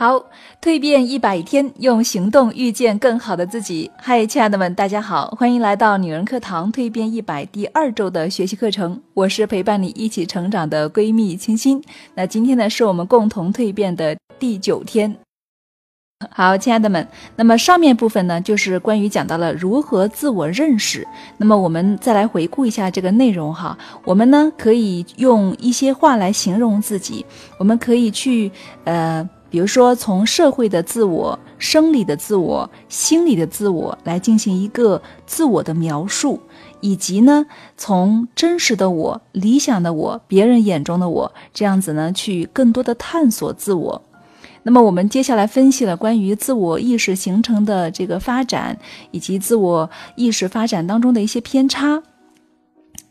好，蜕变一百天，用行动遇见更好的自己。嗨，亲爱的们，大家好，欢迎来到女人课堂蜕变一百第二周的学习课程。我是陪伴你一起成长的闺蜜清新。那今天呢，是我们共同蜕变的第九天。好，亲爱的们，那么上面部分呢，就是关于讲到了如何自我认识。那么我们再来回顾一下这个内容哈。我们呢，可以用一些话来形容自己。我们可以去呃。比如说，从社会的自我、生理的自我、心理的自我来进行一个自我的描述，以及呢，从真实的我、理想的我、别人眼中的我这样子呢，去更多的探索自我。那么，我们接下来分析了关于自我意识形成的这个发展，以及自我意识发展当中的一些偏差。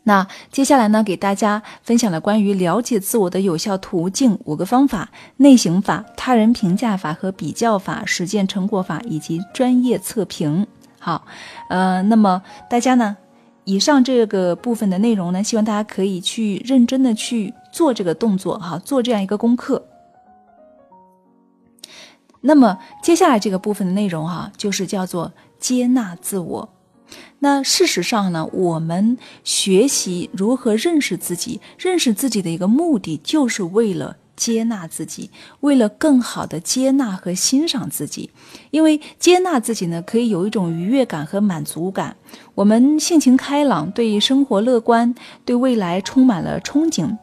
那接下来呢，给大家分享了关于了解自我的有效途径五个方法：内省法、他人评价法和比较法、实践成果法以及专业测评。好，呃，那么大家呢，以上这个部分的内容呢，希望大家可以去认真的去做这个动作，哈，做这样一个功课。那么接下来这个部分的内容哈，就是叫做接纳自我。那事实上呢，我们学习如何认识自己，认识自己的一个目的，就是为了接纳自己，为了更好的接纳和欣赏自己。因为接纳自己呢，可以有一种愉悦感和满足感。我们性情开朗，对生活乐观，对未来充满了憧憬。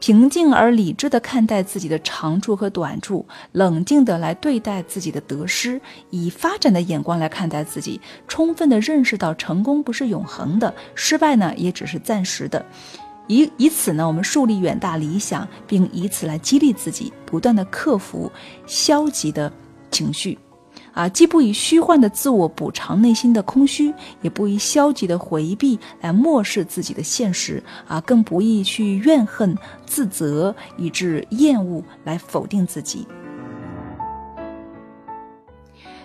平静而理智地看待自己的长处和短处，冷静地来对待自己的得失，以发展的眼光来看待自己，充分地认识到成功不是永恒的，失败呢也只是暂时的，以以此呢，我们树立远大理想，并以此来激励自己，不断地克服消极的情绪。啊，既不以虚幻的自我补偿内心的空虚，也不以消极的回避来漠视自己的现实，啊，更不易去怨恨、自责以致厌恶来否定自己。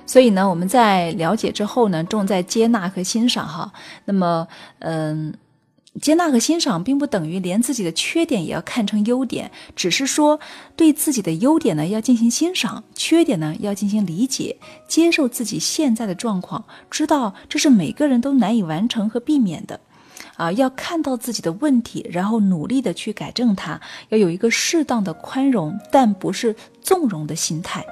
所以呢，我们在了解之后呢，重在接纳和欣赏哈。那么，嗯。接纳和欣赏并不等于连自己的缺点也要看成优点，只是说对自己的优点呢要进行欣赏，缺点呢要进行理解，接受自己现在的状况，知道这是每个人都难以完成和避免的，啊，要看到自己的问题，然后努力的去改正它，要有一个适当的宽容，但不是纵容的心态。